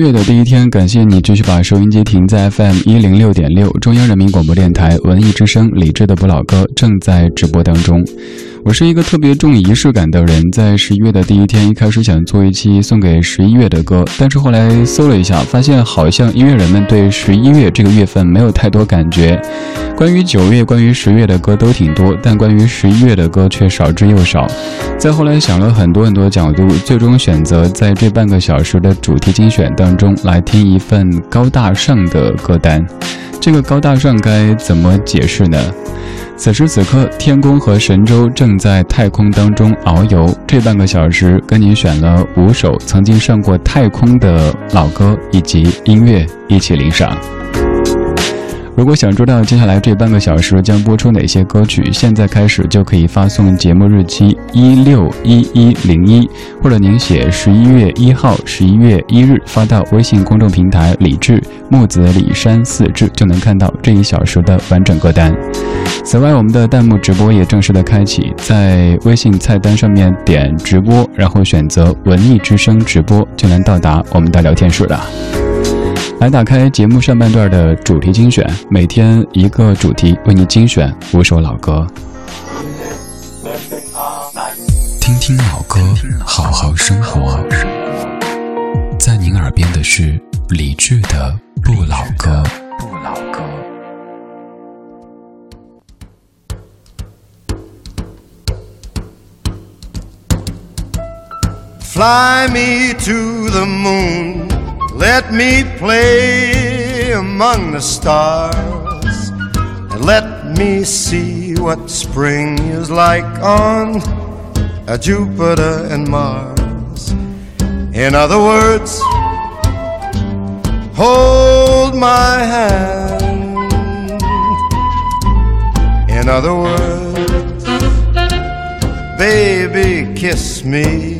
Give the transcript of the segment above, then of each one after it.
月的第一天，感谢你继续把收音机停在 FM 一零六点六，中央人民广播电台文艺之声，理智的不老歌正在直播当中。我是一个特别重仪式感的人，在十一月的第一天，一开始想做一期送给十一月的歌，但是后来搜了一下，发现好像音乐人们对十一月这个月份没有太多感觉。关于九月、关于十月的歌都挺多，但关于十一月的歌却少之又少。再后来想了很多很多角度，最终选择在这半个小时的主题精选当中来听一份高大上的歌单。这个高大上该怎么解释呢？此时此刻，天宫和神舟正在太空当中遨游。这半个小时，跟您选了五首曾经上过太空的老歌以及音乐，一起领赏。如果想知道接下来这半个小时将播出哪些歌曲，现在开始就可以发送节目日期一六一一零一，或者您写十一月一号、十一月一日发到微信公众平台“李志木子李山四志”，就能看到这一小时的完整歌单。此外，我们的弹幕直播也正式的开启，在微信菜单上面点直播，然后选择“文艺之声直播”，就能到达我们的聊天室了。来打开节目上半段的主题精选，每天一个主题，为你精选五首老歌。听听老歌，好好生活。在您耳边的是理智的不老歌。不老歌。Fly me to the moon. Let me play among the stars and let me see what spring is like on a Jupiter and Mars. In other words, hold my hand. In other words, baby, kiss me.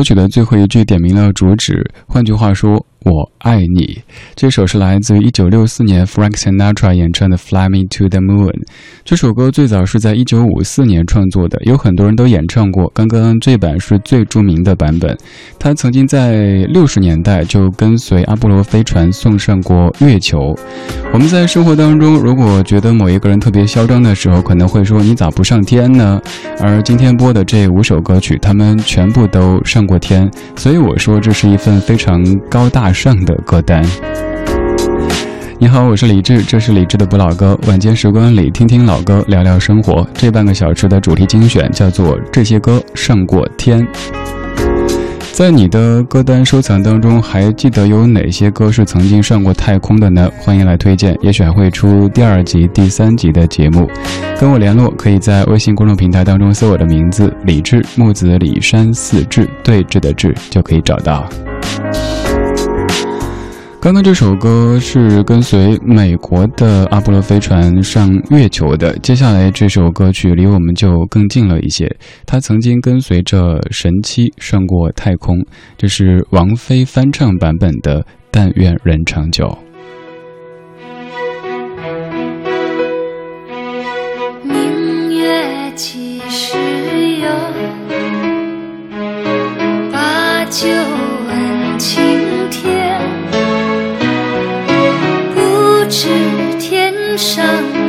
歌曲的最后一句点明了主旨，换句话说。我爱你，这首是来自于一九六四年 Frank Sinatra 演唱的《Fly Me to the Moon》。这首歌最早是在一九五四年创作的，有很多人都演唱过。刚刚这版是最著名的版本。他曾经在六十年代就跟随阿波罗飞船送上过月球。我们在生活当中，如果觉得某一个人特别嚣张的时候，可能会说你咋不上天呢？而今天播的这五首歌曲，他们全部都上过天，所以我说这是一份非常高大。上的歌单。你好，我是李志，这是李志的不老歌。晚间时光里，听听老歌，聊聊生活。这半个小时的主题精选叫做《这些歌上过天》。在你的歌单收藏当中，还记得有哪些歌是曾经上过太空的呢？欢迎来推荐，也许还会出第二集、第三集的节目。跟我联络，可以在微信公众平台当中搜我的名字“李志木子李山四志对峙的志”，就可以找到。刚刚这首歌是跟随美国的阿波罗飞船上月球的，接下来这首歌曲离我们就更近了一些。它曾经跟随着神七上过太空，这是王菲翻唱版本的《但愿人长久》。上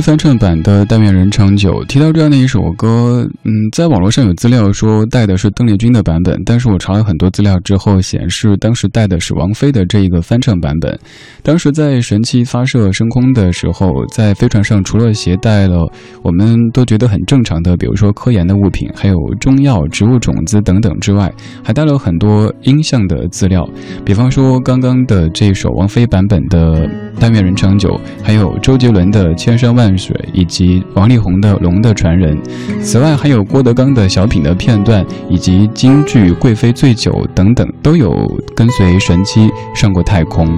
翻唱版的《但愿人长久》。提到这样的一首歌，嗯，在网络上有资料说带的是邓丽君的版本，但是我查了很多资料之后，显示当时带的是王菲的这一个翻唱版本。当时在神七发射升空的时候，在飞船上除了携带了我们都觉得很正常的，比如说科研的物品，还有中药、植物种子等等之外，还带了很多音像的资料，比方说刚刚的这首王菲版本的《但愿人长久》，还有周杰伦的《千山万水》，以及王力宏的《龙的传人》。此外，还有郭德纲的小品的片段，以及京剧《贵妃醉酒》等等，都有跟随神七上过太空。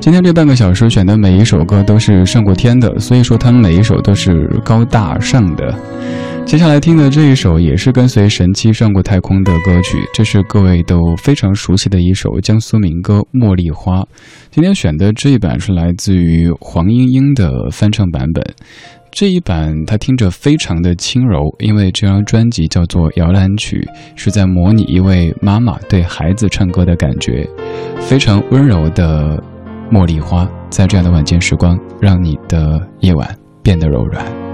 今天这半个小时选的每一首歌都是上过天的，所以说他们每一首都是高大上的。接下来听的这一首也是跟随神七上过太空的歌曲，这是各位都非常熟悉的一首江苏民歌《茉莉花》。今天选的这一版是来自于黄莺莺的翻唱版本，这一版它听着非常的轻柔，因为这张专辑叫做摇篮曲，是在模拟一位妈妈对孩子唱歌的感觉，非常温柔的。茉莉花，在这样的晚间时光，让你的夜晚变得柔软。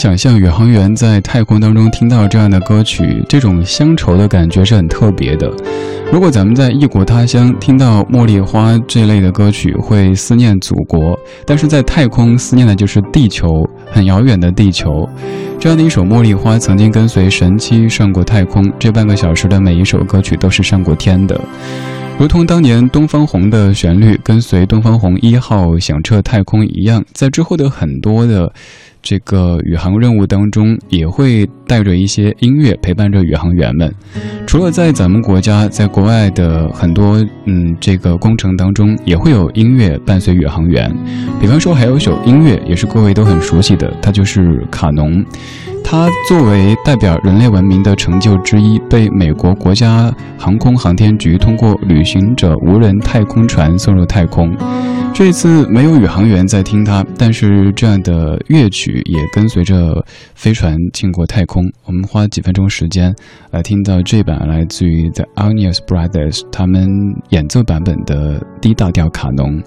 想象宇航员在太空当中听到这样的歌曲，这种乡愁的感觉是很特别的。如果咱们在异国他乡听到《茉莉花》这类的歌曲，会思念祖国；但是在太空思念的就是地球，很遥远的地球。这样的一首《茉莉花》曾经跟随神七上过太空，这半个小时的每一首歌曲都是上过天的。如同当年东方红的旋律跟随东方红一号响彻太空一样，在之后的很多的这个宇航任务当中，也会带着一些音乐陪伴着宇航员们。除了在咱们国家，在国外的很多嗯这个工程当中，也会有音乐伴随宇航员。比方说，还有一首音乐也是各位都很熟悉的，它就是《卡农》。它作为代表人类文明的成就之一，被美国国家航空航天局通过旅行者无人太空船送入太空。这次没有宇航员在听它，但是这样的乐曲也跟随着飞船进过太空。我们花几分钟时间来听到这版来自于 The Onions Brothers 他们演奏版本的 D 大调卡农。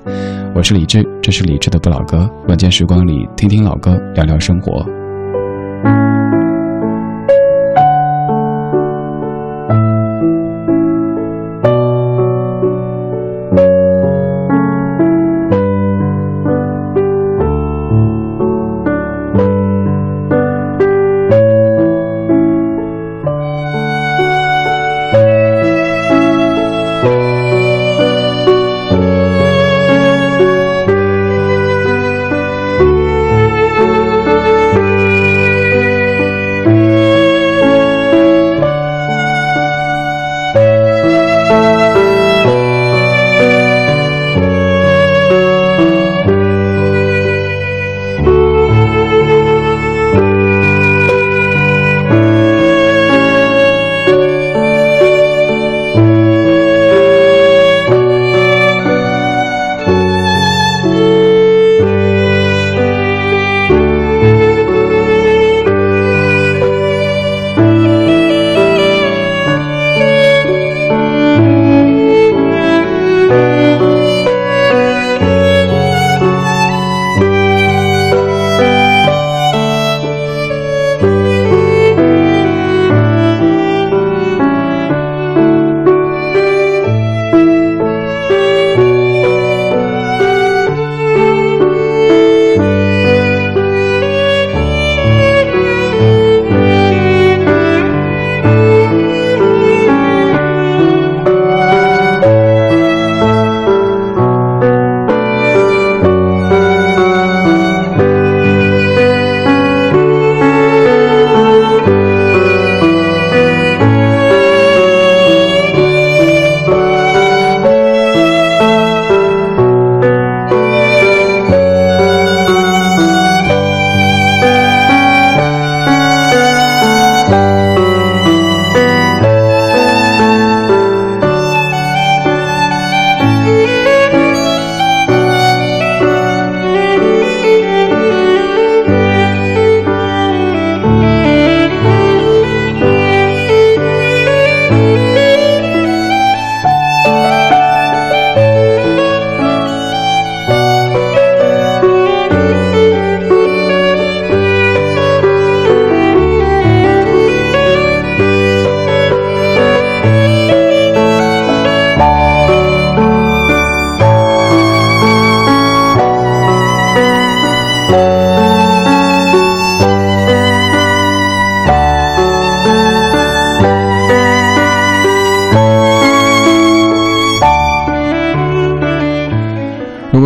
我是李志，这是李智的不老歌。晚间时光里，听听老歌，聊聊生活。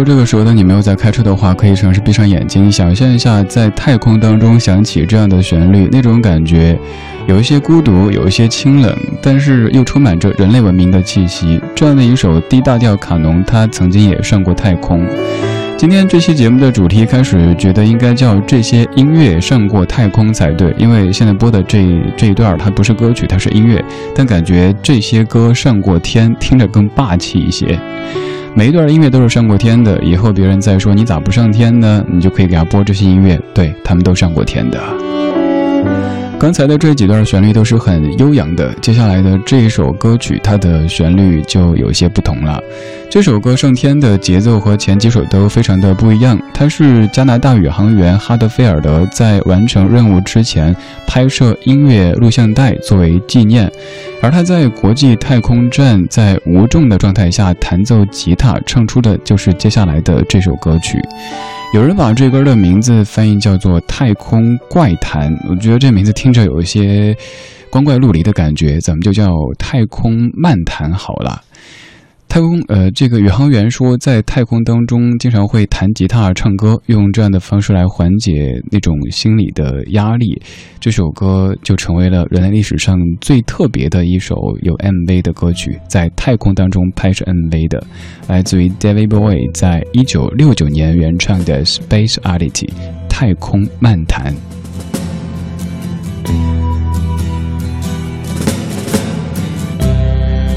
这个时候的你没有在开车的话，可以尝试闭上眼睛，想象一下在太空当中响起这样的旋律，那种感觉有一些孤独，有一些清冷，但是又充满着人类文明的气息。这样的一首低大调卡农，他曾经也上过太空。今天这期节目的主题开始觉得应该叫这些音乐上过太空才对，因为现在播的这这一段它不是歌曲，它是音乐，但感觉这些歌上过天，听着更霸气一些。每一段音乐都是上过天的，以后别人再说你咋不上天呢？你就可以给他播这些音乐，对他们都上过天的。刚才的这几段旋律都是很悠扬的，接下来的这一首歌曲，它的旋律就有些不同了。这首歌上天的节奏和前几首都非常的不一样。它是加拿大宇航员哈德菲尔德在完成任务之前拍摄音乐录像带作为纪念，而他在国际太空站在无重的状态下弹奏吉他，唱出的就是接下来的这首歌曲。有人把这歌的名字翻译叫做《太空怪谈》，我觉得这名字听着有一些光怪陆离的感觉，咱们就叫《太空漫谈》好了。太空，呃，这个宇航员说，在太空当中经常会弹吉他、唱歌，用这样的方式来缓解那种心理的压力。这首歌就成为了人类历史上最特别的一首有 MV 的歌曲，在太空当中拍摄 MV 的，来自于 David Bowie 在一九六九年原唱的《Space Oddity》太空漫谈。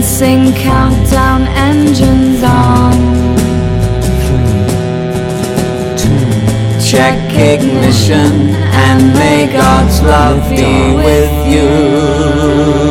Commencing countdown, engines on. Check ignition and may God's love be with you.